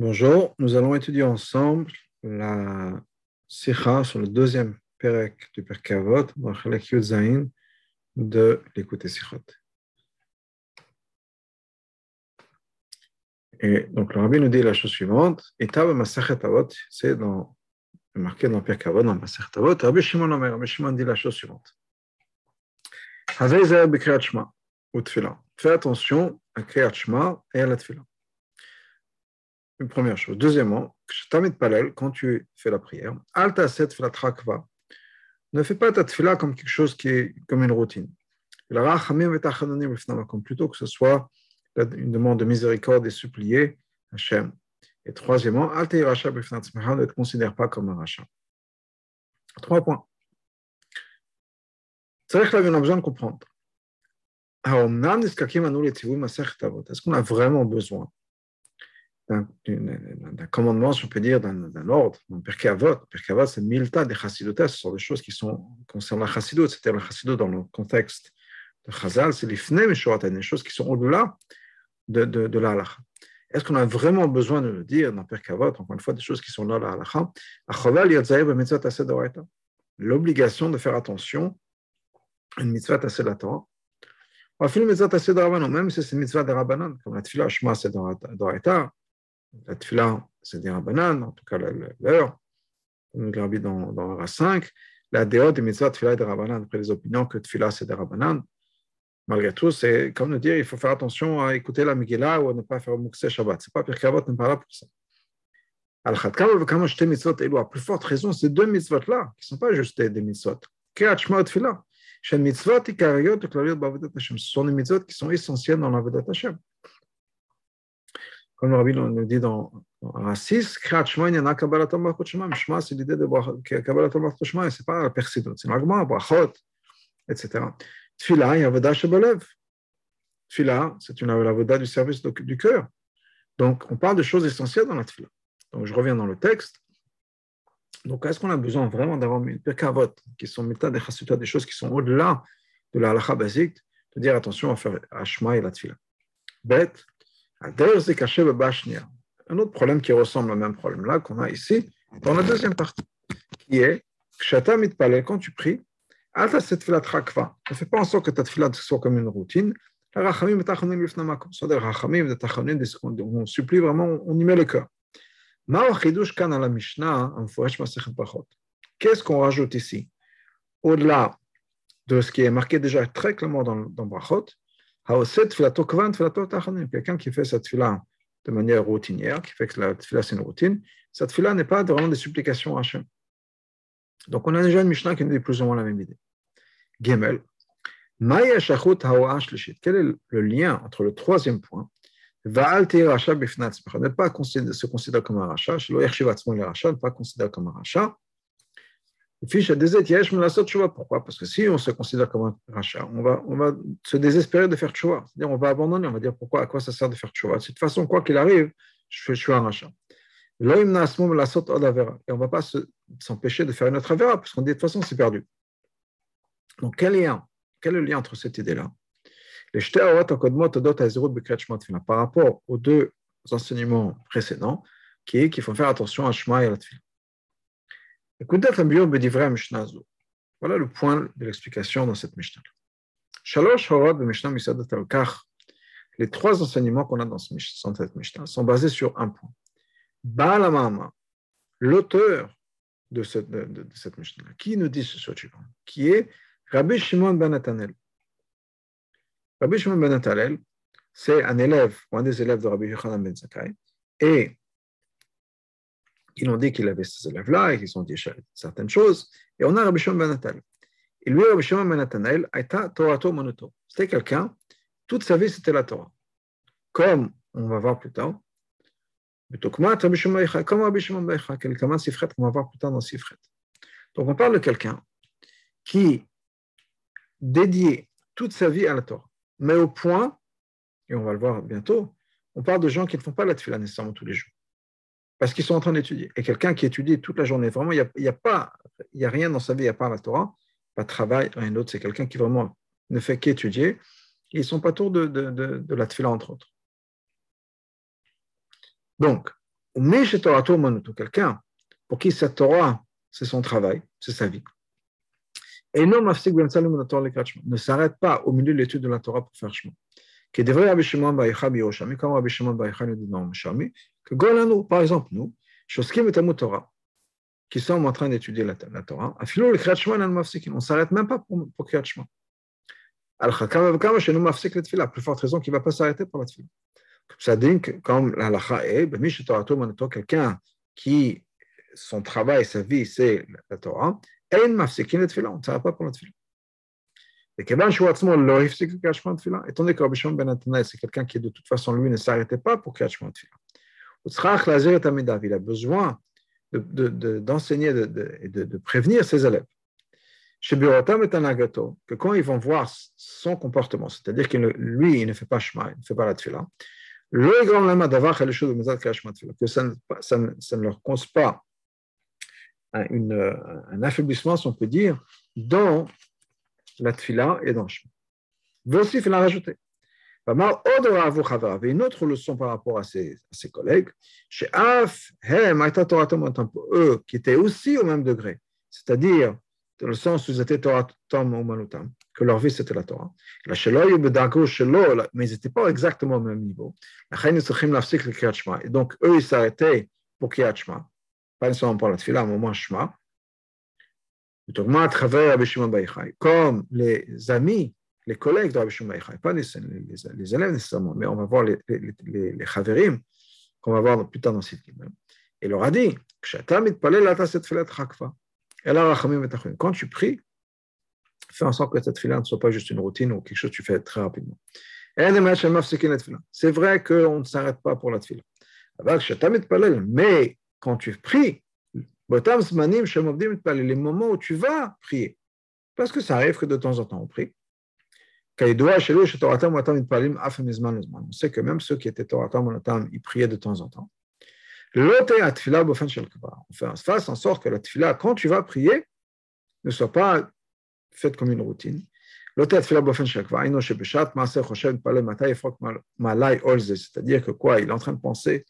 Bonjour, nous allons étudier ensemble la Sikha sur le deuxième Perek du Perkavot, dans Chalek Yudzaïn de l'écoute Sikhot. Et donc le rabbi nous dit la chose suivante, Etab Masachet Avot, c'est dans, marqué dans Perkavot, dans Masachet Avot, Rabbi Shimon Omer, Rabbi Shimon dit la chose suivante. Havei Zer Bekriyat Shema, ou. Fais attention à Kriyat Shema et à la Tfila. Une première chose. Deuxièmement, quand tu fais la prière, alta set trakva. Ne fais pas ta tfila comme quelque chose qui est comme une routine. Plutôt que ce soit une demande de miséricorde et supplier Hachem. Et troisièmement, ne te considère pas comme un rachat. Trois points. C'est vrai que là, on a besoin de comprendre. Est-ce qu'on a vraiment besoin d'un commandement, si on peut dire, d'un ordre, d'un Pirkei. Pirkei c'est Milta des Chassidotas, ce sont des choses qui sont concernant la Chassidut, c'est-à-dire la Chassidut dans le contexte de Chazal, c'est les Fnem et des choses qui sont au-delà de, de, la. Est-ce qu'on a vraiment besoin de le dire dans Pirkei encore une fois, des choses qui sont là, la L'obligation de faire attention à une mitzvah tassé la Torah. Même si c'est une mitzvah de Rabbanon, comme la tefillah Shema c'est de la tefila, c'est des rabbanan, en tout cas l'heure, comme le dans, dans la 5, la déot des mitzvah tefila et des rabbanan, après les opinions que tefila c'est des rabbanan. Malgré tout, c'est comme nous dire, il faut faire attention à écouter la Megillah ou à ne pas faire Moukse Shabbat. C'est pas Pirkei Avot n'est pas là pour ça. Al-Khatkam, comme je mitzvot, et à plus forte raison, ces deux mitzvot-là, qui ne sont pas juste des mitzvot. Et Tefila. Shem mitzvot, ikariyot, klariot, bavodat Hashem. Ce sont des mitzvot qui sont essentiels dans la Vodat Hashem comme le rabbi nous dit dans Rassis, Shema, c'est l'idée de Kabbalat Shema, et ce n'est pas la persidut, c'est l'agma, brachot, etc. Tfila, il y a Avodah Shebalev. Tfila, c'est une avodah du service du cœur. Donc, on parle de choses essentielles dans la tfila. Donc, je reviens dans le texte. Donc, est-ce qu'on a besoin vraiment d'avoir une perkavot, qui sont méta des choses qui sont au-delà de la halakha basique, de dire attention à faire Hashma et la tfila? Bête, Un autre problème qui ressemble au même problème-là qu'on a ici, dans la deuxième partie, qui est quand tu pries. Ne fais pas en sorte que ta fila soit comme une routine. On supplie vraiment, on y met le cœur. Brachot. Qu'est-ce qu'on rajoute ici? Au-delà de ce qui est marqué déjà très clairement dans, dans Brachot, Quelqu'un qui fait cette fila de manière routinière, qui fait que la fila c'est une routine, cette fila n'est pas vraiment des supplications à Hachem. Donc on a déjà une Mishnah qui nous dit plus ou moins la même idée. Gemel. Quel est le lien entre le troisième point? Ne pas se considérer comme un rachat, ne pas considérer comme un rachat, pourquoi? Parce que si on se considère comme un rachat, on va, on va se désespérer de faire tchouva. On va abandonner, on va dire pourquoi, à quoi ça sert de faire tchouva? De toute façon, quoi qu'il arrive, je, suis un rachat. Et on ne va pas s'empêcher de faire une autre avéra, parce qu'on dit de toute façon, c'est perdu. Donc, quel lien Quel est le lien entre cette idée-là? Par rapport aux deux enseignements précédents, qui est qu'il faut faire attention à Shema et à la Tfila. Voilà le point de l'explication dans cette Mishnah. Les trois enseignements qu'on a dans cette Mishnah sont basés sur un point. L'auteur de cette, Mishnah, qui nous dit ce suivant, qui est Rabbi Shimon ben Natanel. Rabbi Shimon ben Natanel, c'est un élève, un des élèves de Rabbi Yochanan ben Zakkai, et ils ont dit qu'il avait ces élèves-là et qu'ils ont dit certaines choses. Et on a Rabbi Shimon ben Nathanael. Et lui, Rabbi Shimon ben Nathanael, Torato. C'était quelqu'un, toute sa vie, c'était la Torah. Comme on va voir plus tard, comme Rabbi Shimon ben quelqu'un Sifret, on va voir plus tard dans Sifret. Donc on parle de quelqu'un qui dédiait toute sa vie à la Torah, mais au point, et on va le voir bientôt, on parle de gens qui ne font pas la tefila nécessairement tous les jours parce qu'ils sont en train d'étudier. Et quelqu'un qui étudie toute la journée, vraiment, il n'y a, a, rien dans sa vie à part la Torah, pas de travail, rien d'autre. C'est quelqu'un qui vraiment ne fait qu'étudier. Ils sont pas autour de, la tefila, entre autres. Donc, Mais chez Torah quelqu'un pour qui cette Torah, c'est son travail, c'est sa vie. Et non, ne s'arrête pas au milieu de l'étude de la Torah pour faire chemin. Qui devrait Rabbi Shimon Baïcha Biroshami, comme Rabbi Shimon Baïcha nous dit dans Mishami, que Golanu, par exemple, nous, Shoskim et Talmud Torah, qui sommes en train d'étudier la, la Torah, Afilo le Kriyat Shema, on ne s'arrête même pas pour, pour Kriyat Shema. Al-Chakam chez nous Mafsik le Tfila, plus forte raison qu'il ne va pas s'arrêter pour la Tfila. Ça dit que, comme la Lacha est, Mish Torah quelqu'un qui, son travail, sa vie, c'est la Torah, et Mafsikin le Tfila, on ne s'arrête pas pour la Tfila. Étant donné que Rabbi Shimon Ben Nathanael, c'est quelqu'un qui, de toute façon, lui, ne s'arrêtait pas pour Shema Tfila. Il a besoin d'enseigner de, de, et de, de, prévenir ses élèves. Chez Birotam est un agato, que quand ils vont voir son comportement, c'est-à-dire que lui, il ne fait pas chemin, il ne fait pas la tfila, le grand lama d'avoir que ça, ça, ça ne leur cause pas une, un affaiblissement, si on peut dire, dans la tfila et dans le chemin. Il l'a rajouté. Une autre leçon par rapport à ses, à ses collègues, chez Af, eux, qui étaient aussi au même degré, c'est-à-dire dans le sens où ils étaient Torah ou Manutam, que leur vie c'était la Torah. Mais ils n'étaient pas exactement au même niveau. Et donc, eux, ils s'arrêtaient pour Kriyat Shema, pas nécessairement pour la Tfila, mais au moins Shema. Comme les amis les collègues de Rabbi Shimon pas les, les, élèves nécessairement, mais on va voir les, les, qu'on va voir plus tard dans cette même. Et leur a dit, quand tu pries, fais en sorte que cette fila ne soit pas juste une routine ou quelque chose que tu fais très rapidement. C'est vrai qu'on ne s'arrête pas pour la fila. Mais quand tu pries, les moments où tu vas prier, parce que ça arrive que de temps en temps on prie, on sait que même ceux qui étaient Torah Monatam, ils priaient de temps en temps. On fait en sorte que la tfila, quand tu vas prier, ne soit pas faite comme une routine. C'est-à-dire que quoi? Il est en train de penser,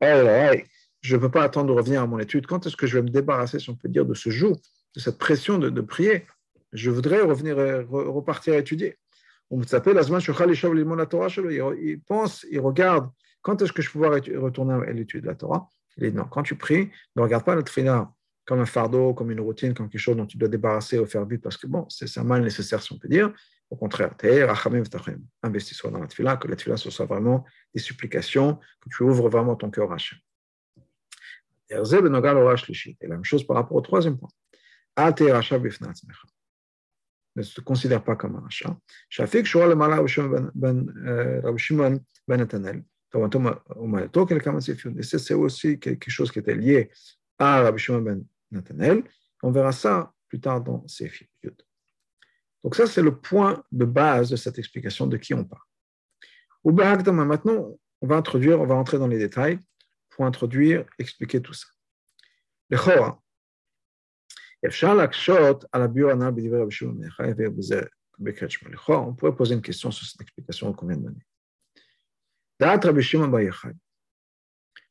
oh je ne peux pas attendre de revenir à mon étude. Quand est-ce que je vais me débarrasser, si on peut dire, de ce joug, de cette pression de, prier? Je voudrais revenir, repartir à étudier. On s'appelle Il pense, il regarde quand est-ce que je peux pouvoir retourner à l'étude de la Torah? Il dit non, quand tu pries, ne regarde pas la tfila comme un fardeau, comme une routine, comme quelque chose dont tu dois débarrasser ou faire vite parce que bon, c'est un mal nécessaire si on peut dire. Au contraire, investis-toi dans la tfila, que la tfila ce soit vraiment des supplications, que tu ouvres vraiment ton cœur à Hachem. Et la même chose par rapport au troisième point ne se considère pas comme un rachat. Shafik Shua le Mala ben c'est aussi quelque chose qui était lié à Rabbi Shimon ben Natanel. On verra ça plus tard dans Sefer Yud. Donc ça, c'est le point de base de cette explication de qui on parle. Maintenant, on va introduire, on va entrer dans les détails pour introduire, expliquer tout ça. Le Chora, on pourrait poser une question sur cette explication vient de donner.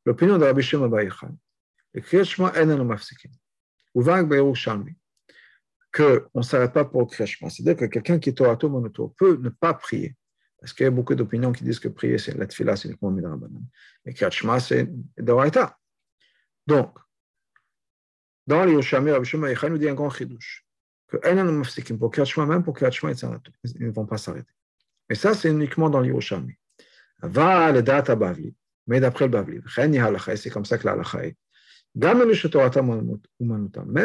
L'opinion de Rabbi Shimon Bar Yochai, le Kriyat Shema en mafsikim. Ou va Yerushalmi, qu'on ne s'arrête pas pour le Kriyat Shema. C'est-à-dire que quelqu'un qui est Torato monoto peut ne pas prier. Parce qu'il y a beaucoup d'opinions qui disent que prier, c'est la tfila, c'est uniquement Midrabanan. Mais Kriyat Shema, c'est Doraita. Donc, dans les Yoshami, Rabbi Shema nous dit un grand chidouche, que pour Kriyat même pour Kriyat ils ne vont pas s'arrêter. Mais ça, c'est uniquement dans les Yoshami. Va le data Bavli, mais d'après le Bavli, c'est comme ça que la halacha est. Même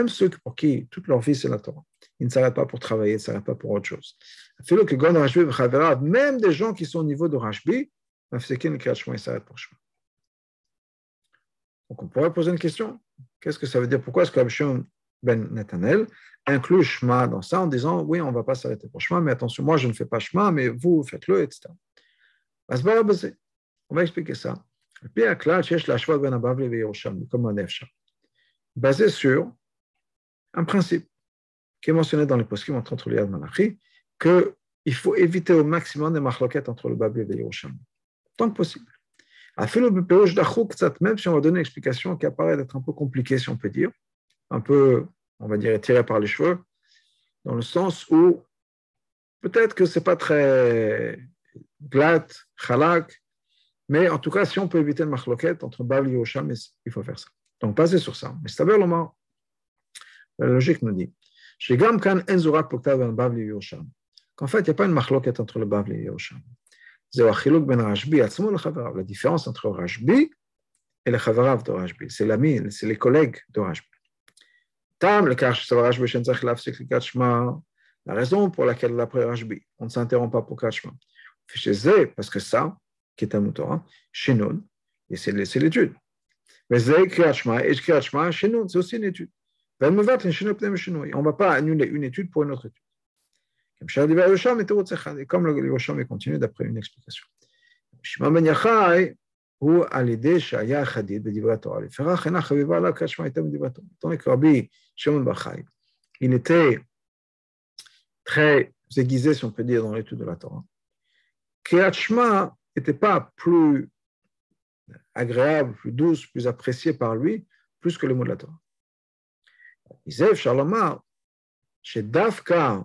ceux pour qui toute leur vie c'est la Torah, ils ne s'arrêtent pas pour travailler, ils ne s'arrêtent pas pour autre chose. Même des gens qui sont au niveau de Rashbi. Donc on pourrait poser une question. Qu'est-ce que ça veut dire? Pourquoi est-ce que Rabbi ben Netanel inclut Shema dans ça en disant oui, on ne va pas s'arrêter pour Shema, mais attention, moi je ne fais pas Shema, mais vous faites-le, etc. On va expliquer ça. Basé sur un principe qui est mentionné dans les postes entre les Malachi, qu'il faut éviter au maximum des marloquettes entre le Babel et le Yerushalmi, tant que possible. Même si on va donner une explication qui apparaît d'être un peu compliquée, si on peut dire, un peu, on va dire, tirée par les cheveux, dans le sens où peut-être que ce n'est pas très glatt, chalak, mais en tout cas, si on peut éviter le machloket entre Bavli et Osham, il faut faire ça. Donc, basé sur ça. Mais c'est la logique nous dit qu'en fait, il n'y a pas une machloket entre le Bavli et Osham. La différence entre Rashbi et le Chavarav de Rashbi, c'est l'ami, c'est les collègues de Rashbi. La raison pour laquelle, d'après Rashbi, on ne s'interrompt pas pour Kachma, parce que ça, qui est un Torah, chez nous, et c'est l'étude. Mais c'est chez c'est aussi une étude. On ne va pas annuler une étude pour une autre étude. Comme le Yerushalmi est continué d'après une explication. Il était très aiguisé, si on peut dire, dans l'étude de la Torah. Kriyachma n'était pas plus agréable, plus douce, plus appréciée par lui, plus que le mot de la Torah. Isef, Charlemar, chez Dafka,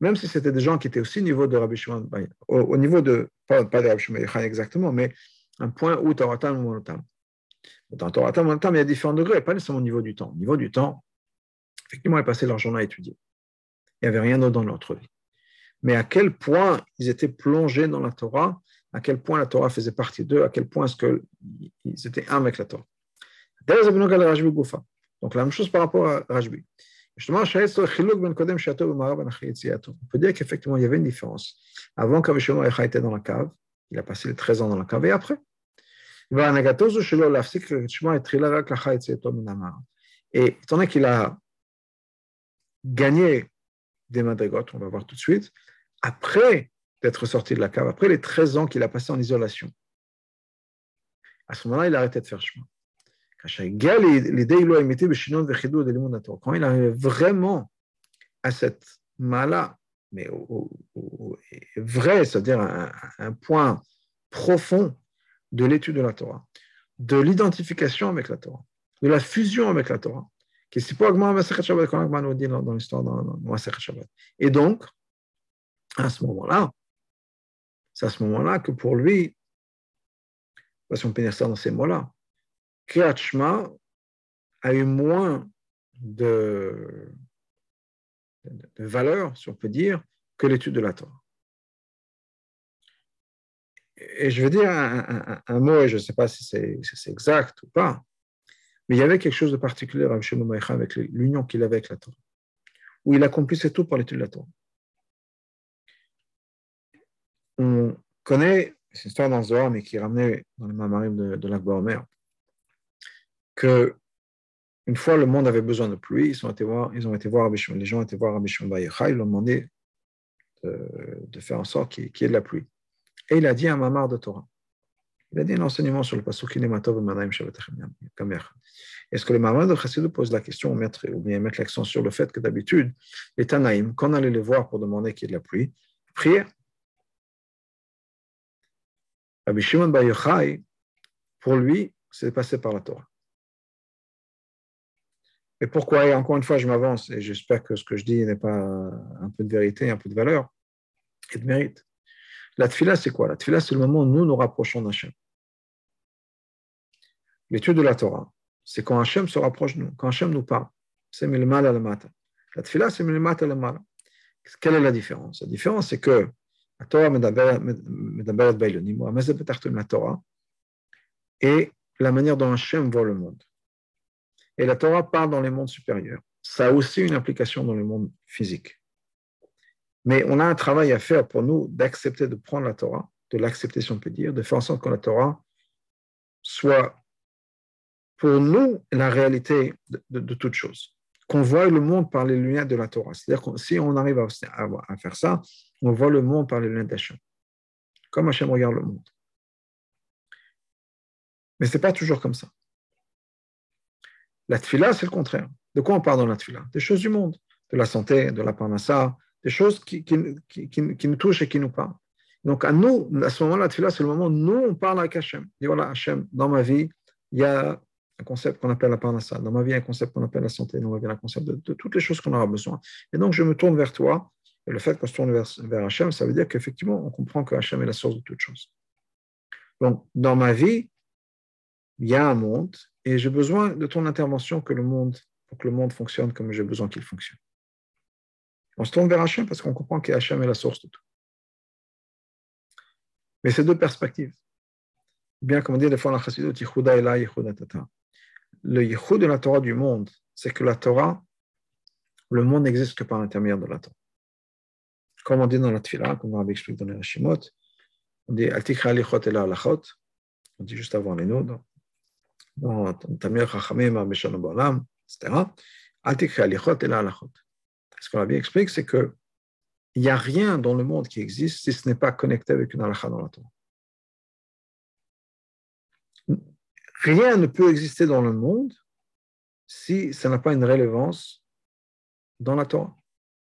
Même si c'était des gens qui étaient aussi au niveau de Rabbi Shimon au, au niveau de, pas, pas de Rabbi Shimon exactement, mais un point où Torah ou Monotam. Dans Torah Monotam, il y a différents degrés, pas nécessairement au niveau du temps. Au niveau du temps, effectivement, ils passaient leur journée à étudier. Il n'y avait rien d'autre dans notre vie. Mais à quel point ils étaient plongés dans la Torah, à quel point la Torah faisait partie d'eux, à quel point est-ce qu'ils étaient un avec la Torah. Donc la même chose par rapport à Rajbi. Justement, ben on peut dire qu'effectivement, il y avait une différence. Avant qu'Avishon était dans la cave, il a passé les 13 ans dans la cave, et après? Et étant donné qu'il a gagné des madrigotes, on va voir tout de suite, après d'être sorti de la cave, après les 13 ans qu'il a passé en isolation, à ce moment-là, il a arrêté de faire chemin. Quand il arrive vraiment à cette mala, mais vrai, c'est-à-dire un, point profond de l'étude de la Torah, de l'identification avec la Torah, de la fusion avec la Torah, qui est pas dans l'histoire dans Shabbat. Et donc, à ce moment-là, c'est à ce moment-là que pour lui, si on peut dire ça dans ces mots-là, Kriyat Shema a eu moins de, valeur, si on peut dire, que l'étude de la Torah. Et je veux dire un, mot, et je ne sais pas si c'est exact ou pas, mais il y avait quelque chose de particulier avec l'union qu'il avait avec la Torah, où il accomplissait tout par l'étude de la Torah. On connaît, c'est une histoire dans Zohar, mais qui est ramenée dans le Mamarim de, de l'Akbar Omer, que une fois le monde avait besoin de pluie, ils, ont été voir, ils ont été voir les gens ont été voir Rabbi Shimon ils lui ont demandé de, faire en sorte qu'il y ait de la pluie. Et il a dit un mamar de Torah. Il a dit un enseignement sur le pasuk Est-ce que le mamar de Chassidou pose la question mettre, ou bien mettre l'accent sur le fait que d'habitude, les Tanaïm, quand on allait les voir pour demander qu'il y ait de la pluie, prière. Rabbi Shimon pour lui, c'est passé par la Torah. Et pourquoi? Et encore une fois, je m'avance et j'espère que ce que je dis n'est pas un peu de vérité, un peu de valeur et de mérite. La tfila, c'est quoi? La tfila, c'est le moment où nous nous rapprochons d'Hachem. L'étude de la Torah, c'est quand Hachem se rapproche de nous, quand Hachem nous parle. C'est mal à la mata. La tfila, c'est milmat à la mala. Quelle est la différence? La différence, c'est que la Torah la Torah et la manière dont Hachem voit le monde. Et la Torah parle dans les mondes supérieurs. Ça a aussi une application dans le monde physique. Mais on a un travail à faire pour nous d'accepter de prendre la Torah, de l'accepter si on peut dire, de faire en sorte que la Torah soit pour nous la réalité de, de, toute chose. Qu'on voit le monde par les lunettes de la Torah. C'est-à-dire que si on arrive à, à, faire ça, on voit le monde par les lunettes d'Hachem. Comme Hachem regarde le monde. Mais ce n'est pas toujours comme ça. La tfila, c'est le contraire. De quoi on parle dans la tfila Des choses du monde, de la santé, de la parnassa, des choses qui, qui, nous touchent et qui nous parlent. Donc, à nous, à ce moment-là, la tfila, c'est le moment où nous, on parle avec Hachem. Et voilà, Hachem, dans ma vie, il y a un concept qu'on appelle la parnassa. Dans ma vie, il y a un concept qu'on appelle la santé. Dans ma vie, il y a un concept de, toutes les choses qu'on aura besoin. Et donc, je me tourne vers toi. Et le fait qu'on se tourne vers, vers Hachem, ça veut dire qu'effectivement, on comprend que Hachem est la source de toutes choses. Donc, dans ma vie, il y a un monde et j'ai besoin de ton intervention que le monde, pour que le monde fonctionne comme j'ai besoin qu'il fonctionne. On se tourne vers Hachem parce qu'on comprend que Hachem est la source de tout. Mais c'est deux perspectives. Bien comme on dit des fois la Chassidut, Yichuda Ela, Yichuda Tata. Le Yichud de la Torah du monde, c'est que la Torah, le monde n'existe que par l'intermédiaire de la Torah. Comme on dit dans la Tfila, comme on avait expliqué dans les Hashimot, on dit Altikha Alichot Ela Alachot, on dit juste avant les dans Tamir etc. Ela Alachot ce qu'on a bien expliqué, c'est qu'il n'y a rien dans le monde qui existe si ce n'est pas connecté avec une halakha dans la Torah. Rien ne peut exister dans le monde si ça n'a pas une rélevance dans la Torah.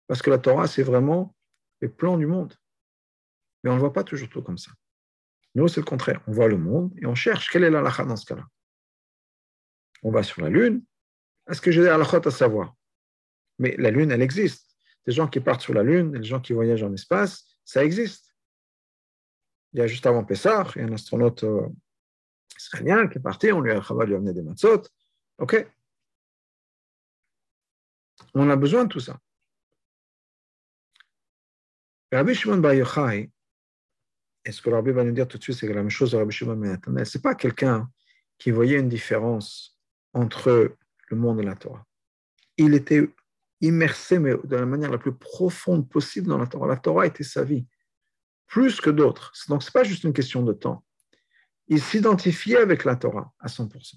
Parce que la Torah, c'est vraiment les plans du monde. Mais on ne voit pas toujours tout comme ça. Nous, c'est le contraire. On voit le monde et on cherche quelle est la dans ce cas-là. On va sur la Lune. Est-ce que j'ai des halakhot à savoir? Mais la Lune, elle existe. Des gens qui partent sur la Lune, des gens qui voyagent en espace, ça existe. Il y a juste avant Pessah, il y a un astronaute euh, israélien qui est parti, on lui a, amené des matzot. OK. On a besoin de tout ça. Rabbi Shimon Bar et ce que Rabbi va nous dire tout de suite, c'est que la même chose de Rabbi Shimon Ben ce n'est pas quelqu'un qui voyait une différence entre le monde et la Torah. Il était immersé, mais de la manière la plus profonde possible dans la Torah. La Torah était sa vie, plus que d'autres. Donc, ce n'est pas juste une question de temps. Il s'identifiait avec la Torah à 100%.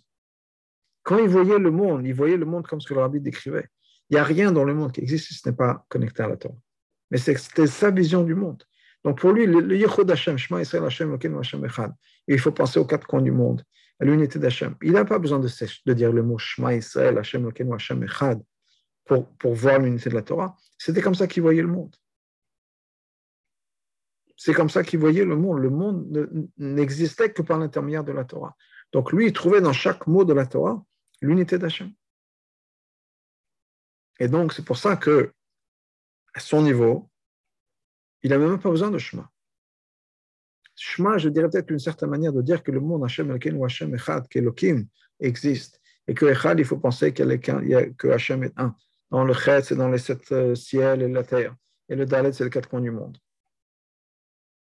Quand il voyait le monde, il voyait le monde comme ce que le rabbi décrivait. Il n'y a rien dans le monde qui existe si ce n'est pas connecté à la Torah. Mais c'était sa vision du monde. Donc pour lui, le Yechod Hashem, Shema Israël Hashem, Hashem Echad, il faut penser aux quatre coins du monde, l'unité d'Hashem. Il n'a pas besoin de, dire le mot Shema Israël Hashem, Hashem Echad pour, pour voir l'unité de la Torah. C'était comme ça qu'il voyait le monde. C'est comme ça qu'il voyait le monde. Le monde n'existait que par l'intermédiaire de la Torah. Donc lui, il trouvait dans chaque mot de la Torah l'unité d'Hachem. Et donc, c'est pour ça que, à son niveau, il n'a même pas besoin de Shema. Shema, je dirais peut-être une certaine manière de dire que le monde Hachem Elken ou Hachem Echad, qu'Elohim existe, et que Echad, il faut penser que Hachem est un. Dans le Chet, c'est dans les sept euh, ciels et la terre. Et le Dalet, c'est les quatre coins du monde.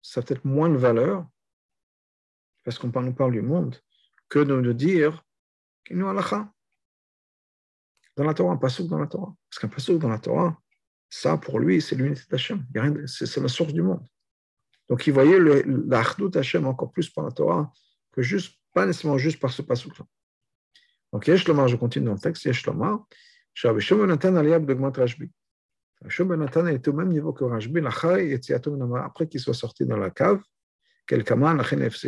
Ça a peut-être moins de valeur, parce qu'on nous parle du monde, que de nous dire qu'il nous halakha. Dans la Torah, un pasouk dans la Torah. Parce qu'un pasouk dans la Torah, ça, pour lui, c'est l'unité d'Hachem. C'est la source du monde. Donc, il voyait l'Achdut d'Hachem encore plus par la Torah que juste, pas nécessairement juste par ce pasouk-là. Donc, Yesh Lomar, je continue dans le texte, Yesh Lomar, עכשיו, בשום Nathan עלייה בדוגמת רשב"י. Shom Nathan est au même niveau que Rashbi, après qu'il soit sorti dans la cave, quelqu'un l'OFC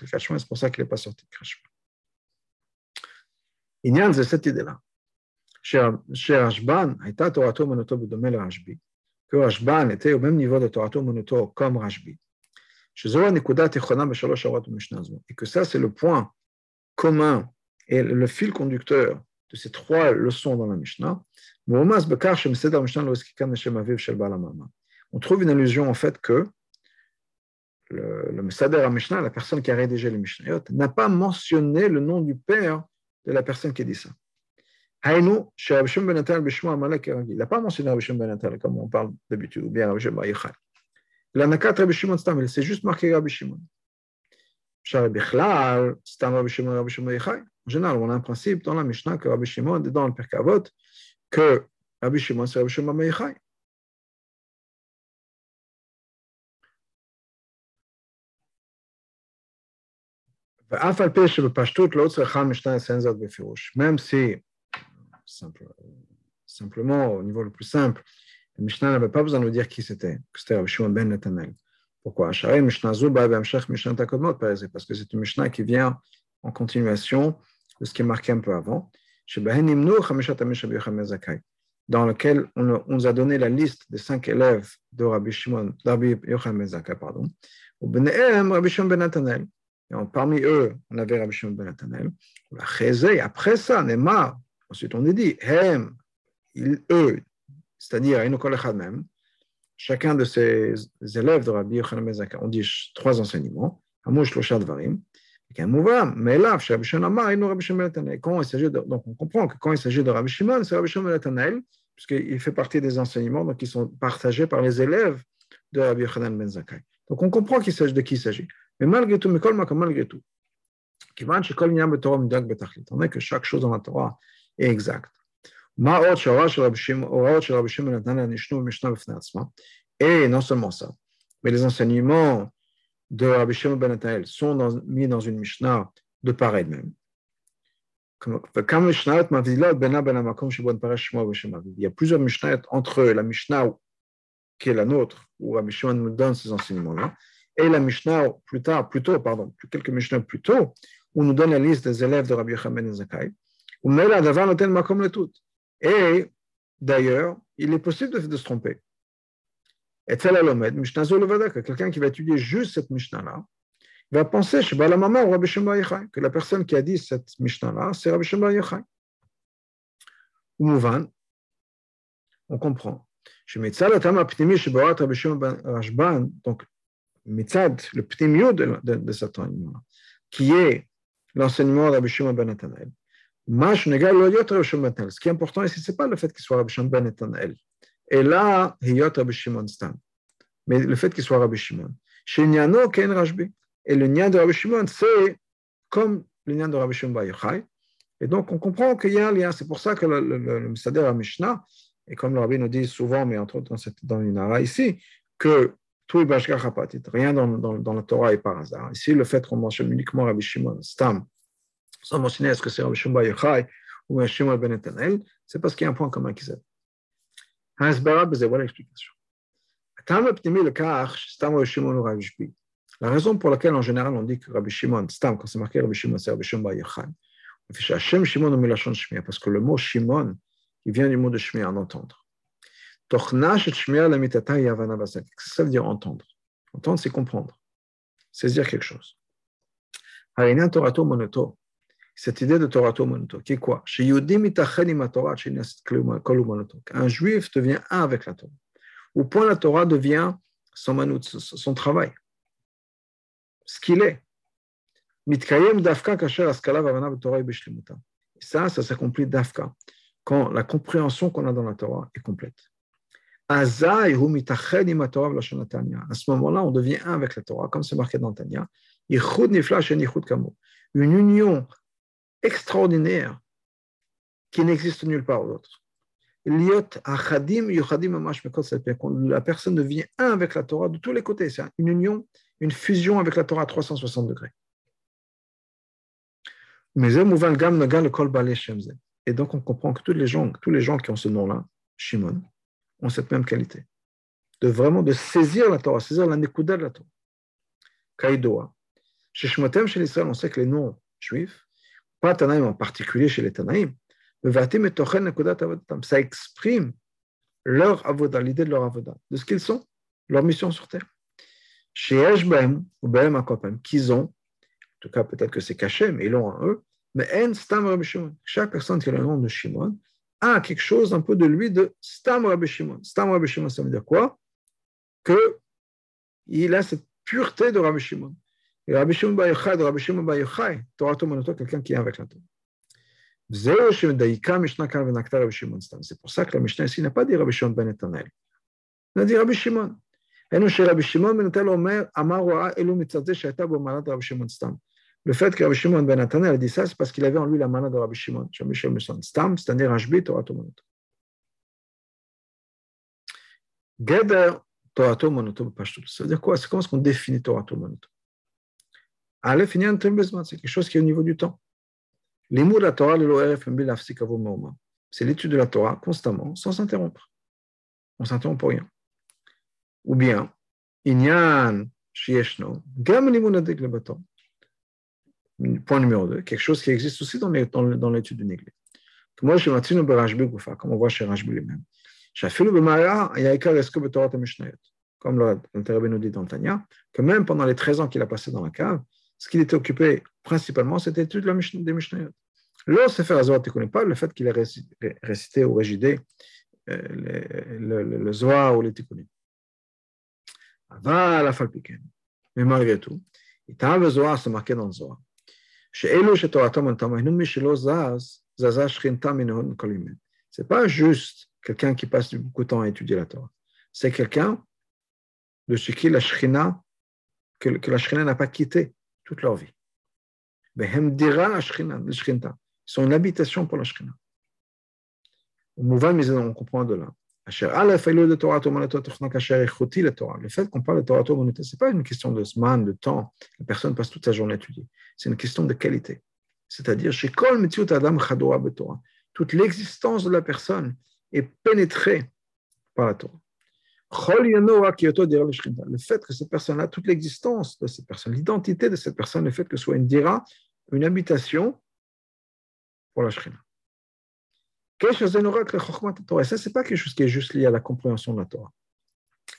le cachement, c'est pour ça qu'il n'est pas sorti de cachement. עניין זה cette idée-là. שרשב"ן הייתה תורתו אומנותו בדומה לרשב"י, que Rashban était au même niveau de Torah Monotor comme Rashbi. Et que ça, c'est le point commun et le fil conducteur de ces trois leçons dans la Mishnah. On trouve une allusion en fait que le, le à Mishnah, la personne qui a rédigé les Mishnayot, n'a pas mentionné le nom du père de la personne qui a dit ça. Il n'a pas mentionné Rabbi Shimon Ben comme on parle d'habitude, ou bien Rabbi Shimon Bayichai. Il a nakat Rabbi Shimon Stam, c'est juste marqué Rabbi Shimon. Stam Rabbi Shimon, Rabbi Shimon Bayichai. En général, on a un principe dans la Mishnah que Rabbi Shimon, dans le Perkavot, que Rabbi Shimon, c'est Rabbi Shimon Meichai. Même si, simple, simplement, au niveau le plus simple, le Mishnah n'avait pas besoin de nous dire qui c'était, que c'était Rabbi Shimon ben Netanel. Pourquoi? Parce que c'est une Mishnah qui vient en continuation de ce qui est marqué un peu avant, dans lequel on, nous a donné la liste des cinq élèves de Rabbi Shimon, Rabbi Yochanan ben pardon, Rabbi Shimon ben Netanel. Et parmi eux, on avait Rabbi Shimon ben Netanel. Après ça, Neymar, ensuite on est dit, Hem, eux, c'est-à-dire chacun de ces élèves de Rabbi Yochanan ben on dit trois enseignements, Amouch Loshat Varim, mais là, ben quand il s'agit donc on comprend que quand il s'agit de Rabbi Shimon, c'est Rabbi Shimon ben puisqu'il fait partie des enseignements donc, qui sont partagés par les élèves de Rabbi Yochanan ben Zakkai. Donc on comprend qu'il s'agit de qui il s'agit. Mais malgré tout, mais malgré tout, on est que chaque chose dans la Torah est exacte. Et non seulement ça, mais les enseignements de Rabbi Shimon ben sont dans, mis dans une Mishnah de pareil même. Il y a plusieurs Mishnahs entre la Mishnah qui est la nôtre, où Rabbi Shimon nous donne ces enseignements-là, et la Mishnah plus tard, plus tôt, pardon, quelques Mishnahs plus tôt, où nous donne la liste des élèves de Rabbi Yochanan ben Zakai, Et d'ailleurs, il est possible de, se tromper. Et que quelqu'un qui va étudier juste cette Mishnah-là, va penser que la personne qui a dit cette Mishnah-là, c'est Rabbi Shemba Yochai. Ou Mouvan, on comprend. Donc, Mitzad, le petit mieux de, de, de cet enseignement, qui est l'enseignement de Rabbi Shimon ben. Ce qui est important ici, ce n'est pas le fait qu'il soit Rabbi Shimon ben Nathanael. Et là, Hiyot Rabbi Shimon Stam. Mais le fait qu'il soit Rabbi Shimon. Chez Niano, Ken. Et le Nyan de Rabbi Shimon, c'est comme le Nyan de Rabbi Shimon Yochai. Et donc, on comprend qu'il y a un lien. C'est pour ça que le, le, le, le Mishnah, et comme le Rabbi nous dit souvent, mais entre autres dans, cette, dans une ici, que tout est Bashgachapatit, rien dans, dans, dans, la Torah est par hasard. Ici, le fait qu'on mentionne uniquement Rabbi Shimon, Stam, sans mentionner est-ce que c'est Rabbi Shimon Yochai ou Rabbi Shimon Ben Etanel, c'est parce qu'il y a un point commun qui s'appelle. Voilà l'explication. La raison pour laquelle, en général, on dit que Rabbi Shimon, Stam, quand c'est marqué Rabbi Shimon, c'est Rabbi Shimon Bar Yochai. Parce que le mot Shimon, il vient du mot de Shmir, en entendre. Ça veut dire entendre? Entendre, c'est comprendre, saisir quelque chose. Cette idée de Torato Monoto, qui est quoi? Un juif devient un avec la Torah. Au point la Torah devient son manout, son travail, ce qu'il est. Ça, ça s'accomplit d'afka, quand la compréhension qu'on a dans la Torah est complète. À ce moment-là, on devient un avec la Torah, comme c'est marqué dans Tanya. Une union extraordinaire qui n'existe nulle part d'autre. La personne devient un avec la Torah de tous les côtés. C'est une union, une fusion avec la Torah à 360 degrés. Et donc on comprend que tous les gens, tous les gens qui ont ce nom-là, Shimon, ont cette même qualité. De vraiment de saisir la Torah, saisir la nekuda de la Torah. Kaidoa. Chez Shmotem, chez l'Israël, on sait que les noms juifs, pas Tanaïm en particulier chez les Tanaïm, ça exprime leur avoda, l'idée de leur avoda, de ce qu'ils sont, leur mission sur terre. Chez Eshbem, ou Behem Akopem, qu'ils ont, en tout cas peut-être que c'est caché, mais ils l'ont en eux, mais En Stam Rabbi Shimon. Chaque personne qui a le nom de Shimon a quelque chose un peu de lui de Stam Rabbi Shimon. Stam Rabbi Shimon, ça veut dire quoi? Que il a cette pureté de Rabbi Shimon. Et Rabbi Shimon Bar Yochai, de Rabbi Shimon Bar Yochai, Torah Tomonoto, quelqu'un qui est avec la Torah. C'est pour ça que la Mishnah ici n'a pas dit Rabbi Shimon ben Netanel. Il a dit Rabbi Shimon. Le fait que Rabbi Shimon ben Netanel a dit ça, c'est parce qu'il avait en lui la mana de Rabbi Shimon, Stam, c'est-à-dire Rajbi, Torah Tomonot. Geder Torah Tomonot, ça veut dire quoi C'est comment est-ce qu'on définit Torah Tomonot Aleph, c'est quelque chose qui est au niveau du temps. Les mots de la Torah, c'est l'étude de la Torah constamment, sans s'interrompre. On s'interrompt pour rien. Ou bien, Inyan Shieshno, Gam le. Point numéro 2, quelque chose qui existe aussi dans l'étude du Néglé. Moi, je m'attire comme on voit chez Rajbi lui-même. Le. Comme l'intérêt nous dit dans Tanya, que même pendant les 13 ans qu'il a passé dans la cave, ce qu'il était occupé principalement, c'était l'étude des Mishnayot. Là, Sefer ne connais pas le fait qu'il ait récité ou régidé euh, le, le, le, Zohar ou les Tikkunim. La Falpiken. Mais malgré tout, il t'a le Zohar, c'est marqué dans le Zohar. Chez Elo, chez Torah, c'est pas juste quelqu'un qui passe beaucoup de temps à étudier la Torah. C'est quelqu'un de ce qui la Shrina, que, que la Shrina n'a pas quitté toute leur vie. Ils sont une habitation pour la Shrina. On comprend de là. Le fait qu'on parle de Torah ce n'est pas une question de semaine, de temps. La personne passe toute sa journée à étudier. C'est une question de qualité. C'est-à-dire, toute l'existence de la personne est pénétrée par la Torah. Le fait que cette personne-là, toute l'existence de cette personne, l'identité de cette personne, le fait que ce soit une dira, une habitation pour la Shrina. Et ça, ce n'est pas quelque chose qui est juste lié à la compréhension de la Torah.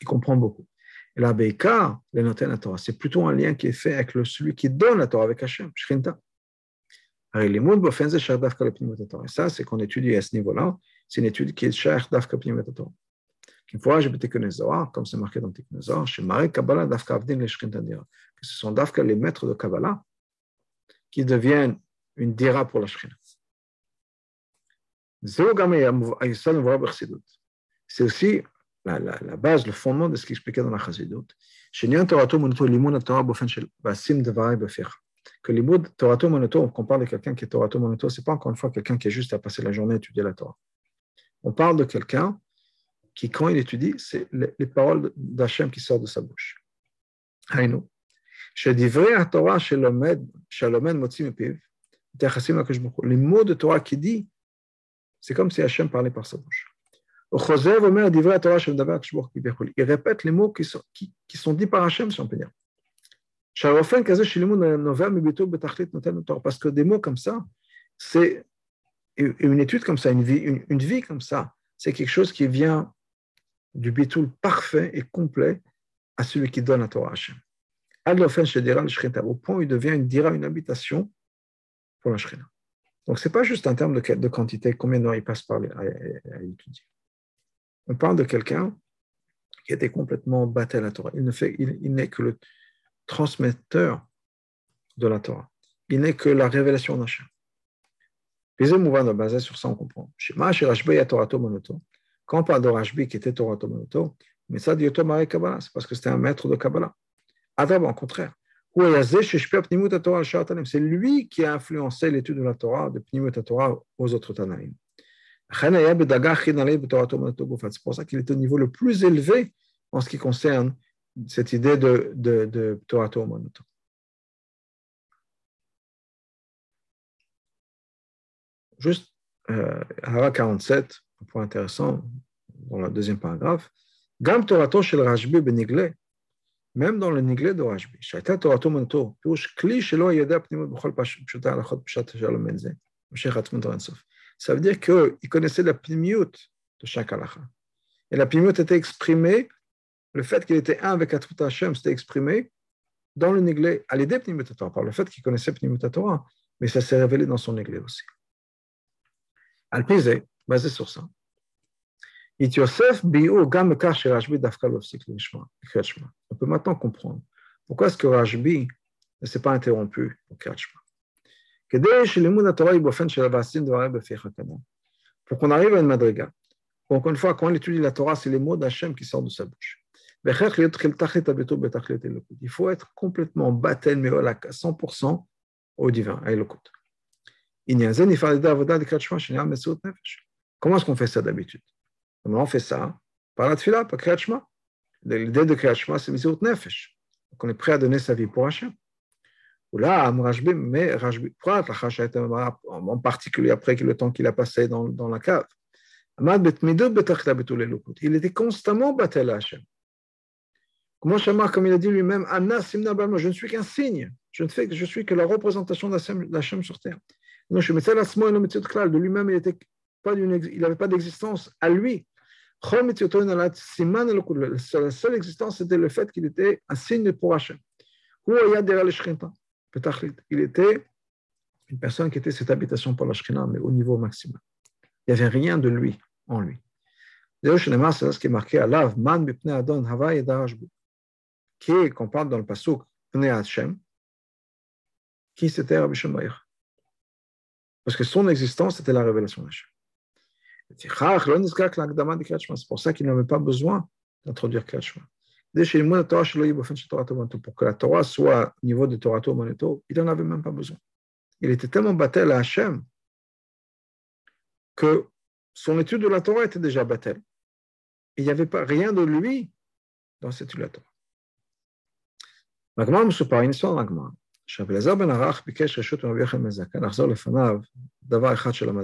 Il comprend beaucoup. Et la Beika, la Torah, c'est plutôt un lien qui est fait avec celui qui donne la Torah, avec Hachem, Shrinta. Et ça, c'est qu'on étudie à ce niveau-là. C'est une étude qui est cher d'Afka Torah. C'est marqué dans Tikkun Zohar, chez Marek Kabbalah d'Afka Avdin le Shrinta Dira. Que ce sont d'Afka les maîtres de Kabbalah qui deviennent une Dira pour la. C'est aussi la, base, le fondement de ce qu'il expliquait dans la Chazidut. Que l'imoud Torato Monoto, qu'on parle de quelqu'un qui est Torato Monoto, ce n'est pas encore une fois quelqu'un qui est juste à passer la journée à étudier la Torah. On parle de quelqu'un qui, quand il étudie, c'est les, les paroles d'Hachem qui sortent de sa bouche. Les mots de Torah qui dit c'est comme si Hachem parlait par sa bouche. Il répète les mots qui sont, qui, qui sont dits par Hachem, si on peut dire. Parce que des mots comme ça, c'est une étude comme ça, une vie, une, une vie comme ça, c'est quelque chose qui vient du bitoul parfait et complet à celui qui donne la Torah Hachem. Au point où il devient une dira, une habitation pour la Shrina. Donc, ce n'est pas juste un terme de, quantité, combien d'heures il passe par les, à, étudier. On parle de quelqu'un qui était complètement battu à la Torah. Il ne il, n'est que le transmetteur de la Torah. Il n'est que la révélation d'Hachem. Mouvement basé sur ça, on comprend. Quand on parle de Rashbi qui était Torah Monoto, mais ça dit Kabbalah, c'est parce que c'était un maître de Kabbalah. Adam, au contraire. C'est lui qui a influencé l'étude de la Torah, de Pnimut Torah aux autres Tanaïm. C'est pour ça qu'il est au niveau le plus élevé en ce qui concerne cette idée de, de, de Torah Monoto. Juste, euh, Hara 47, un point intéressant dans le deuxième paragraphe. Gam Torah shel Rashbi benigle, même dans le Niglé de Rashbi, ça veut dire qu'il connaissait la pnimiut de chaque halakha. Et la pnimiut était exprimée, le fait qu'il était un avec Atfut Hashem, c'était exprimé dans le Niglé, à l'idée pnimiut Torah, par le fait qu'il connaissait pnimiut Torah, mais ça s'est révélé dans son Niglé aussi. Al-Pizé, basé sur ça, on peut maintenant comprendre pourquoi est-ce que Rajbi ne s'est pas interrompu au Kriyat Pour qu'on arrive à une madriga. Encore une fois, quand on étudie la Torah, c'est les mots d'Hachem qui sortent de sa bouche. Il faut être complètement battel, mais à 100% au divin, à Elokut. Comment est-ce qu'on fait ça d'habitude? On fait ça par la tfila, par Kriyat. L'idée de Kriyat c'est Mizut Nefesh. Donc on est prêt à donner sa vie pour Hachem. là, mais en particulier après le temps qu'il a passé dans, dans la cave? Il était constamment battu à Hachem. Comment Shamar, comme il a dit lui-même, je ne suis qu'un signe, je ne fais, je suis que la représentation d'Hachem sur terre. Non, je mettais de lui-même, il n'avait pas d'existence à lui. La seule existence, c'était le fait qu'il était un signe pour Hachem. Il était une personne qui était cette habitation pour la Shrina, mais au niveau maximal. Il n'y avait rien de lui en lui. C'est ce qui est marqué à Lav, Man Adon Hava qui est, qu'on parle dans le Pasuk, Pne Hashem, qui c'était Rabbi Shemaïr. Parce que son existence, c'était la révélation d'Hachem. C'est pour ça qu'il n'avait pas besoin d'introduire Kriyat Pour que la Torah soit au niveau de Torah Moneto, il n'en avait même pas besoin. Il était tellement battel à Hachem que son étude de la Torah était déjà battel. Il n'y avait pas rien de lui dans cette étude de la Torah. בגמר מסופר, הנה סוף הגמר, שרבי אלעזר בן ערך ביקש רשות מרבי יוחנן בן זכאי לחזור לפניו דבר אחד שלמד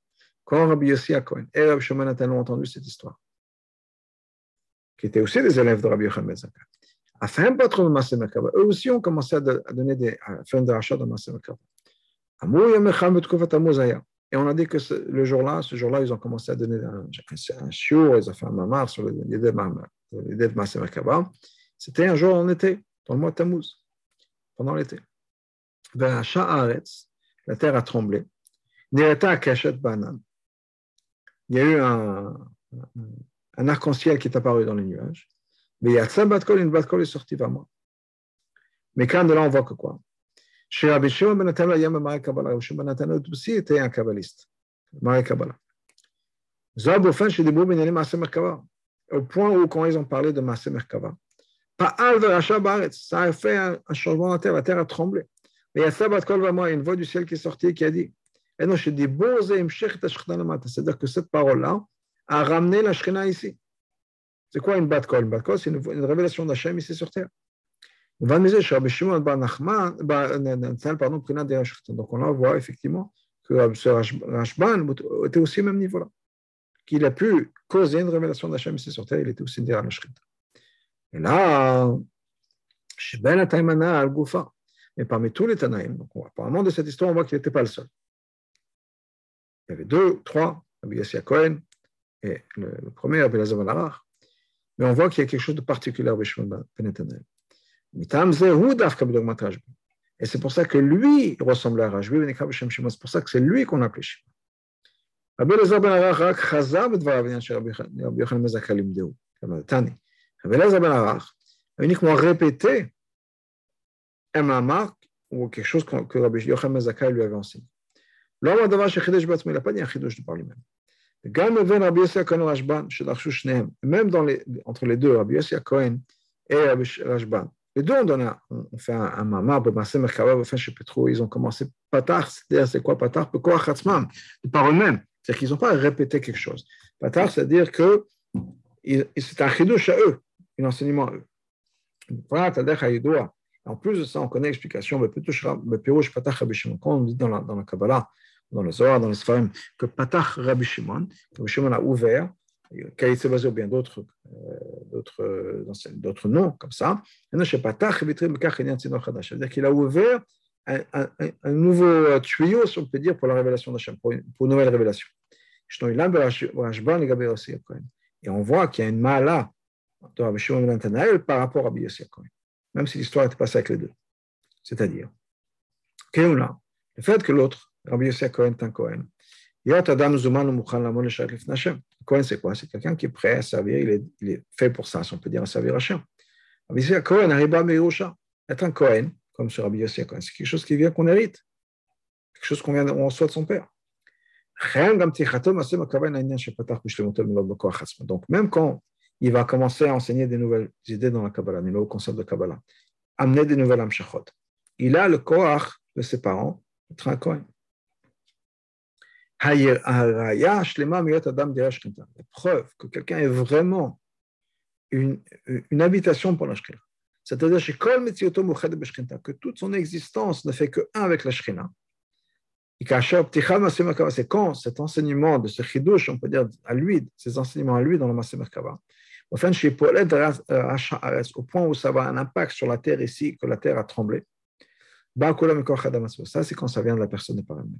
Quand Rabbi Yossi Cohen et Rabbi Shimon ont entendu cette histoire, qui étaient aussi des élèves de Rabbi Yochanan Ben Zakkai, afin pas trop de Massé Merkava, eux aussi ont commencé à donner des, à faire des rachats de Massé Merkava. Et on a dit que ce, le jour-là, ce jour-là, ils ont commencé à donner un, un shiur, ils ont fait un mamar sur l'idée de Massé Merkava. C'était un jour en été, dans le mois de Tammuz pendant l'été. La terre a tremblé. Il y a eu un, un arc-en-ciel qui est apparu dans les nuages. Mais il y a une batkol est sortie vers moi. Mais quand de là, on voit que quoi? Chez Rabbi Shimon ben Nathan, il y a Marie Kabbalah. Shimon ben Nathan aussi était un kabbaliste. Marie Kabbalah. Zob au fin, chez des Boubin, il y a Merkava. Au point où, quand ils ont parlé de Maaseh Merkava, ça a fait un, changement dans la terre, la terre a tremblé. Mais il y a Sabat Kol une voix du ciel qui est sortie qui a dit c'est-à-dire que cette parole-là a ramené la Shrina ici. C'est quoi une Bat Kol Une Bat Kol, c'est une, une, révélation d'Hachem ici sur terre. Donc on voit effectivement que ce Rashban était aussi au même niveau-là. Qu'il a pu causer une révélation d'Hachem ici sur terre, il était aussi derrière la Shrina. Et là, Ben Taïmana al Goufa. Mais parmi tous les Tanaïm, donc apparemment de cette histoire, on voit qu'il n'était pas le seul Il y avait deux, trois, Rabbi Yassia Cohen et le, le premier, Rabbi Lazar ben Mais on voit qu'il y a quelque chose de particulier à Shimon Ben Netanel. Et c'est pour ça que lui ressemblait à Rajbi, c'est pour ça que c'est lui qu'on appelait Shimon. Rabbi Lazar ben Arach, רק חזר בדבריו בעניין של רבי יוחנן מזכה לימדהו, כלומר, תני. Rabbi ben Arach a uniquement répété un mamar ou quelque chose que Rabbi Yochanan Zakai Batzmi, il n'a pas dit un Chidesh de par lui-même. Même entre les deux, Yossi Cohen et Rabbi Rashban, les deux ont on fait un, un ils ont commencé Patar, c'est-à-dire c'est quoi Patar Pekoach Hatzman, de par eux-mêmes. C'est-à-dire qu'ils n'ont pas répété quelque chose. Patar, c'est-à-dire que c'est un Chidush à eux un enseignement à eux. En plus de ça, on connaît l'explication, quand on dit dans la, dans la Kabbalah, dans le Zohar, dans les Sfarim, que Patach Rabbi Shimon, Rabbi Shimon a ouvert, basé ou bien d'autres, d'autres, d'autres noms comme ça, c'est-à-dire qu'il a ouvert un, nouveau tuyau, si on peut dire, pour la révélation d'Hachem, pour, pour une nouvelle révélation. Et on voit qu'il y a une mala de Rabbi Shimon ben par rapport à Rabbi Yossi même si l'histoire était passée avec les deux. C'est-à-dire, le fait que l'autre, Rabbi Yossi Cohen est un Cohen, Cohen, c'est quoi C'est quelqu'un qui est prêt à servir, il est, il est, fait pour ça, si on peut dire, à servir Hachem. Rabbi Yossi Cohen à Meirusha, être un Cohen, comme sur Rabbi Yossi C'est quelque chose qui vient qu'on hérite, quelque chose qu'on vient, reçoit de son père. Donc, même quand il va commencer à enseigner des nouvelles idées dans la Kabbalah, des nouveaux concepts de Kabbalah, amener des nouvelles Amshachot, il a le koach de ses parents d'être un Kohen. La preuve que quelqu'un est vraiment une, habitation pour la Shekhinah. C'est-à-dire que toute son existence ne fait que un avec la Shekhinah. C'est quand cet enseignement de ce chidouche, on peut dire à lui, ces enseignements à lui dans le Massé Merkava, au point où ça va un impact sur la terre ici, que la terre a tremblé. Ça, c'est quand ça vient de la personne par elle-même,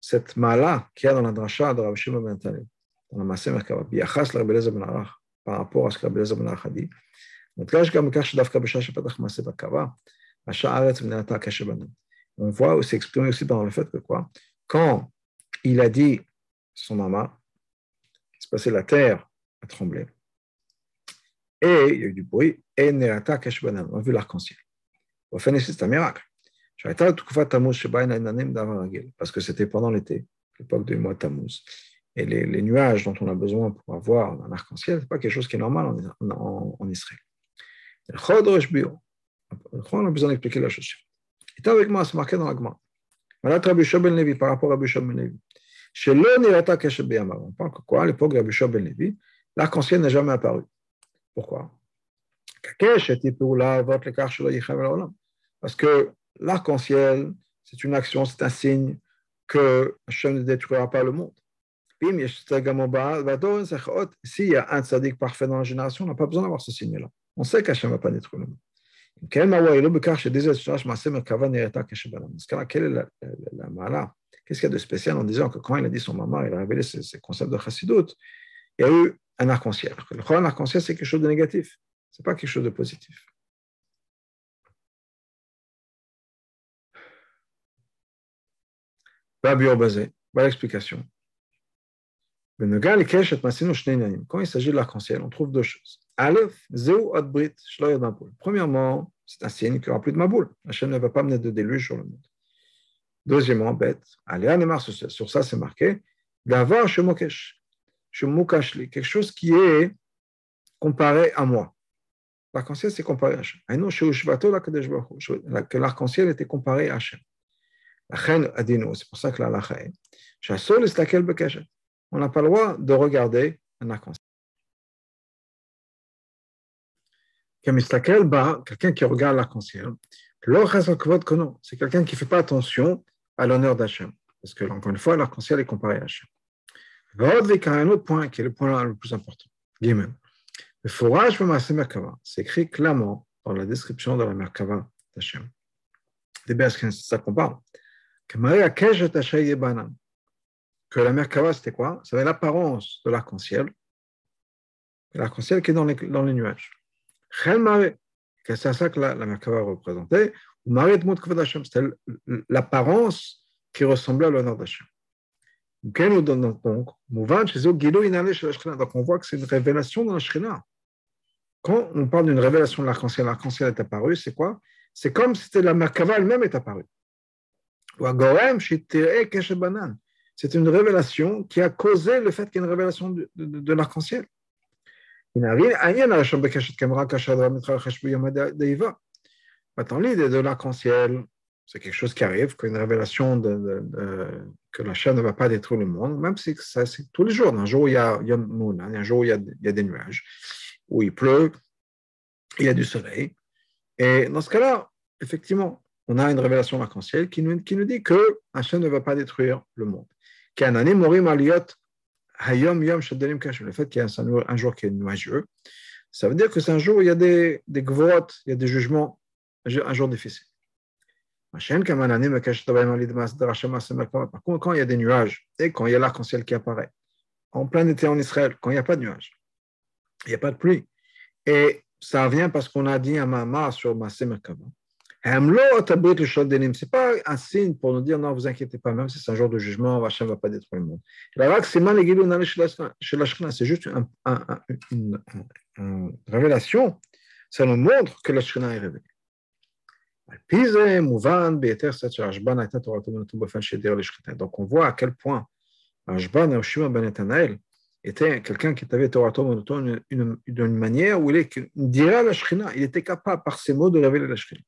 cette mala qu'il y a dans la dracha de Rabbi Shimon ben Talib, dans la Maaseh Merkava, ביחס לרבי אליעזר בן ערך, par rapport à ce que Rabbi Eliezer ben Arach a dit, מודגש גם בכך שדווקא בשעה שפתח מעשה בקרבה, השעה הארץ ונהייתה הקשר ביניהם. On voit aussi exprimé aussi dans le fait que quoi, quand il a dit son maman, il se passait la terre a tremblé, et il y a eu du bruit, et Nerata Keshbanan, on a vu l'arc-en-ciel. Au fait, c'est un miracle. Parce que c'était pendant l'été, l'époque du mois Tammuz. Et les, nuages dont on a besoin pour avoir un arc-en-ciel, ce n'est pas quelque chose qui est normal en, en, en Israël. On a besoin d'expliquer la chose suivante. Était avec moi, c'est marqué dans la. Voilà Rabbi Ben Levi par rapport à Rabbi Ben Levi. Chez le Nirata Keshet Beyamar, on parle que quoi, à l'époque de Rabbi Ben Levi, l'arc-en-ciel n'est jamais apparu. Pourquoi? Parce que l'arc-en-ciel, c'est une action, c'est un signe que Hachem ne détruira pas le monde. S'il y a un tzaddik parfait dans la génération, on n'a pas besoin d'avoir ce signe-là. On sait qu'Hachem ne va pas détruire le monde. Qu'est-ce qu'il y a de spécial en disant que quand il a dit son maman, il a révélé ces, concepts de chassidut, il y a eu un arc-en-ciel. Le arc-en-ciel, c'est quelque chose de négatif, ce n'est pas quelque chose de positif. Voilà l'explication. Quand il s'agit de l'arc-en-ciel, on trouve deux choses. Premièrement, c'est un signe qu'il n'y aura plus de Maboul. Hachem ne va pas mener de déluge sur le monde. Deuxièmement, bête, sur ça c'est marqué, d'avoir Shemokesh, quelque chose qui est comparé à moi. L'arc-en-ciel, c'est comparé à Hachem. Que l'arc-en-ciel était comparé à Hachem. C'est pour ça que la est on n'a pas le droit de regarder un arc-en-ciel. Quelqu'un qui regarde l'arc-en-ciel, c'est quelqu'un qui ne fait pas attention à l'honneur d'Hachem. Parce que, encore une fois, l'arc-en-ciel est comparé à Hachem. un autre point qui est le point le plus important. Le forage c'est écrit clairement dans la description de la Merkava d'Hachem. C'est bien ça qu'on parle que la Merkava, c'était quoi? Ça avait l'apparence de l'arc-en-ciel. L'arc-en-ciel qui est dans les, dans les nuages. C'est ça que la, la Merkava représentait. C'était l'apparence qui ressemblait à l'honneur d'Hachem. Donc, on voit que c'est une révélation dans la Shrina. Quand on parle d'une révélation de l'arc-en-ciel, l'arc-en-ciel est apparu, c'est quoi? C'est comme si la Merkava elle-même est apparue. C'est une révélation qui a causé le fait qu'il y ait une révélation de, de, de l'arc-en-ciel. Maintenant, l'idée de l'arc-en-ciel, c'est quelque chose qui arrive, qu'une révélation que la chaîne ne va pas détruire le monde, même si c'est tous les jours. Un jour, il y a, il y a un jour, il y a, il y a des nuages, où il pleut, il y a du soleil. Et dans ce cas-là, effectivement, on a une révélation arc-en-ciel qui nous, dit que Hachem ne va pas détruire le monde. Le fait qu'il y a un, jour qui est nuageux, Ça veut dire que c'est un jour où il y a des, des gvorot, il y a des jugements, un jour difficile. Par contre, quand il y a des nuages et quand il y a l'arc-en-ciel qui apparaît, en plein été en Israël, quand il n'y a pas de nuages, il n'y a pas de pluie, et ça vient parce qu'on a dit un mama sur Massé Merkava. Ce n'est pas un signe pour nous dire non, vous inquiétez pas, même si c'est un jour de jugement, Hachem ne va pas détruire le monde. C'est juste une, une, une, révélation, ça nous montre que la Shekhinah est révélée. Donc on voit à quel point Ashban Ben était quelqu'un qui avait Torah d'une manière où il dirait la il était capable par ses mots de révéler la Shekhinah.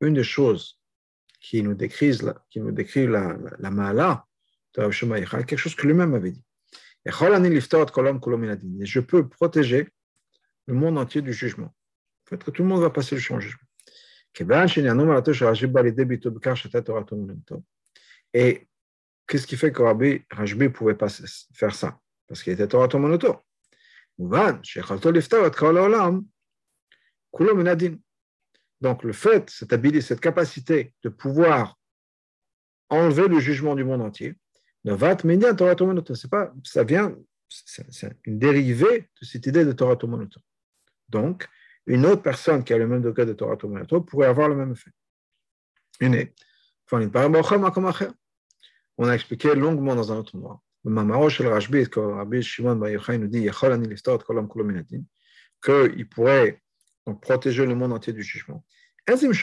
Une des choses qui nous décrit, qui nous décrit la, la, la Maala de Rav Shema quelque chose que lui-même avait dit. Je peux protéger le monde entier du jugement. Tout le monde va passer le jugement. Et qu'est-ce qui fait que Rabbi Rajbi pouvait pas faire ça? Parce qu'il était Torah Donc le fait, cette habilité, cette capacité de pouvoir enlever le jugement du monde entier, c'est pas, ça vient, c'est une dérivée de cette idée de Torah Tomonoto. Donc, une autre personne qui a le même degré de Torah Tomonoto pourrait avoir le même effet. On a expliqué longuement dans un autre endroit. Mamaro shel Rashbi, que Rabbi Shimon nous dit qu'il pourrait protéger le monde entier du jugement. Ce n'est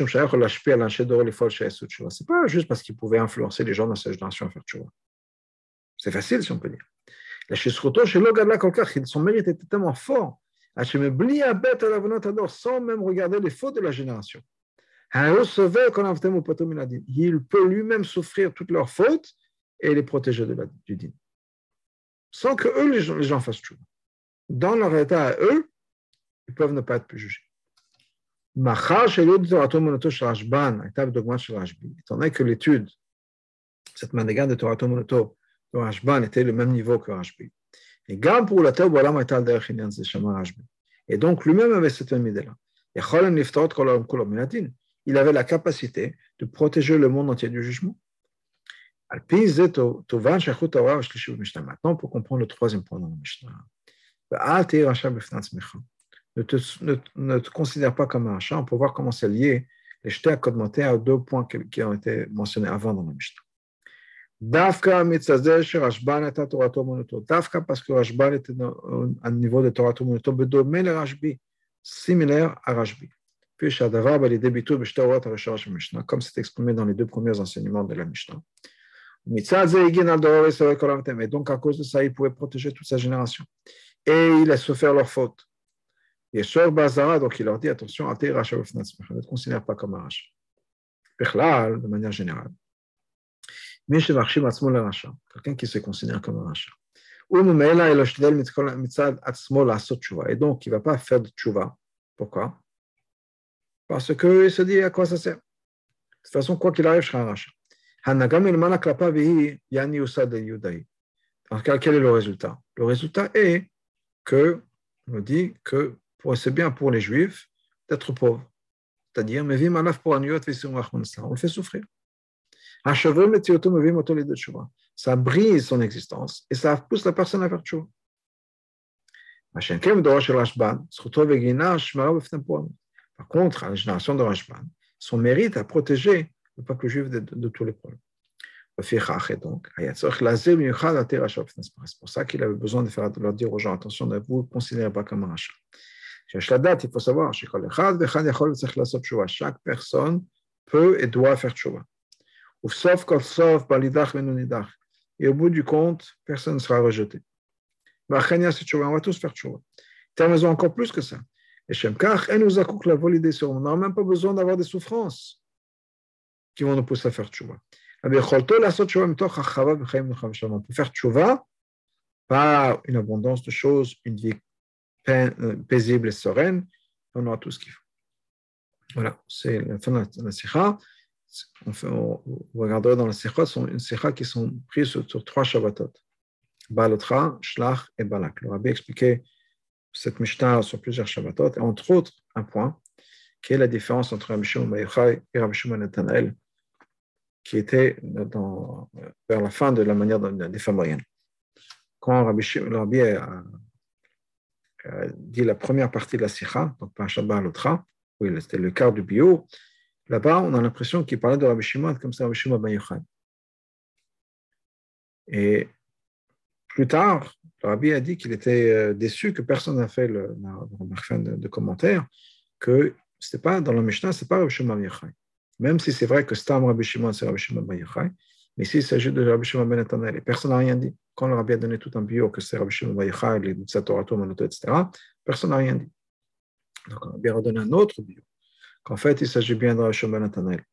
pas juste parce qu'il pouvait influencer les gens dans sa génération à faire tchouva. C'est facile, si on peut dire. Son mérite était tellement fort. Il peut lui-même souffrir toutes leurs fautes et les protéger du. Sans que eux, les gens, les gens fassent tout. Dans leur état à eux, ils peuvent ne pas être plus jugés. Étant donné que l'étude, cette manière de Torah Monoto, le Rashban était le même niveau que Rashbi. Et Gam pour la. Et donc lui-même avait cette même idée-là. Il avait la capacité de protéger le monde entier du jugement. Maintenant, pour comprendre le troisième point dans le Mishnah, ne te, ne, ne te considère pas comme un rachat pour voir comment c'est lié les jetés à à deux points qui ont été mentionnés avant dans le Mishnah. Dafka. Dafka parce que Rashban était à un niveau de Torah Monoto, bedomé le Rashbi, similaire à Rashbi. Puis Shadavar, les débitou b'shtaorot ha Mishnah, comme c'est exprimé dans les deux premiers enseignements de la Mishnah. Et donc, à cause de ça, il pouvait protéger toute sa génération. Et il a souffert leurs fautes. Et sur Bazara, donc il leur dit attention, ne te considère pas comme un Racha. de manière générale quelqu'un qui se considère comme un rachat. Et donc, il ne va pas faire de tchouva. Pourquoi? Parce qu'il se dit à quoi ça sert? De toute façon, quoi qu'il arrive, je serai un rachat. Quel est le résultat? Le résultat est que, on dit que c'est bien pour les juifs d'être pauvres. C'est-à-dire, on le fait souffrir. Ça brise son existence et ça pousse la personne à faire tchouva. Par contre, à la génération de Rashban, son mérite a protégé le peuple juif de, tous les problèmes. C'est pour ça qu'il avait besoin de, leur dire aux gens, attention, ne vous considérez pas comme un rachat. Il faut savoir, chaque personne peut et doit faire tchouva. Et au bout du compte, personne ne sera rejeté. On va tous faire tchouva. Termes encore plus que ça. Et Shemkach, nous la On n'a même pas besoin d'avoir des souffrances qui vont nous pousser à faire tchouva. On peut faire tchouva par une abondance de choses, une vie paisible et sereine. On aura tout ce qu'il faut. Voilà, c'est la fin de la sikha. on fait, dans la Sikha, sont une Sikha qui sont prises sur, trois Shabbatot. Balotra, Shlach et Balak. Le Rabbi expliquait cette Mishnah sur plusieurs Shabbatot, et entre autres, un point, qui est la différence entre Rabbi Shimon et Rabbi Shimon Nathanael, qui était vers la fin de la manière des femmes moyennes. Quand Rabbi, le Rabbi a, dit la première partie de la Sikha, donc par Shabbat l'Otra, oui, c'était le quart du bio, là-bas, on a l'impression qu'il parlait de Rabbi Shimon comme ça, Rabbi Shimon Ben. Et plus tard, le Rabbi a dit qu'il était euh, déçu que personne n'a fait le, de, de commentaire, que ce n'était pas dans le Mishnah, ce n'est pas Rabbi Shimon Ben. Même si c'est vrai que Stam Rabbi Shimon, c'est Rabbi Shimon Ben Yochai, mais ici, il s'agit de Rabbi Shimon Ben Nathanael. Et personne n'a rien dit. Quand le Rabbi a donné tout un bio, que c'est Rabbi Shimon Ben Yochai, les Manoto, etc., personne n'a rien dit. Donc, Rabbi a donné un autre bio, qu'en fait, il s'agit bien de Rabbi Shimon Ben Nathanael.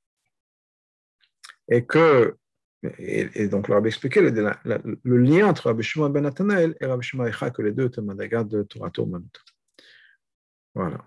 Et que, et, donc, le Rabbi expliquait le, le, lien entre Rabbi Shimon Ben Nathanael et Rabbi Shimon Ben Yochai, que les deux étaient Madagat de Torato, Manoto. Voilà.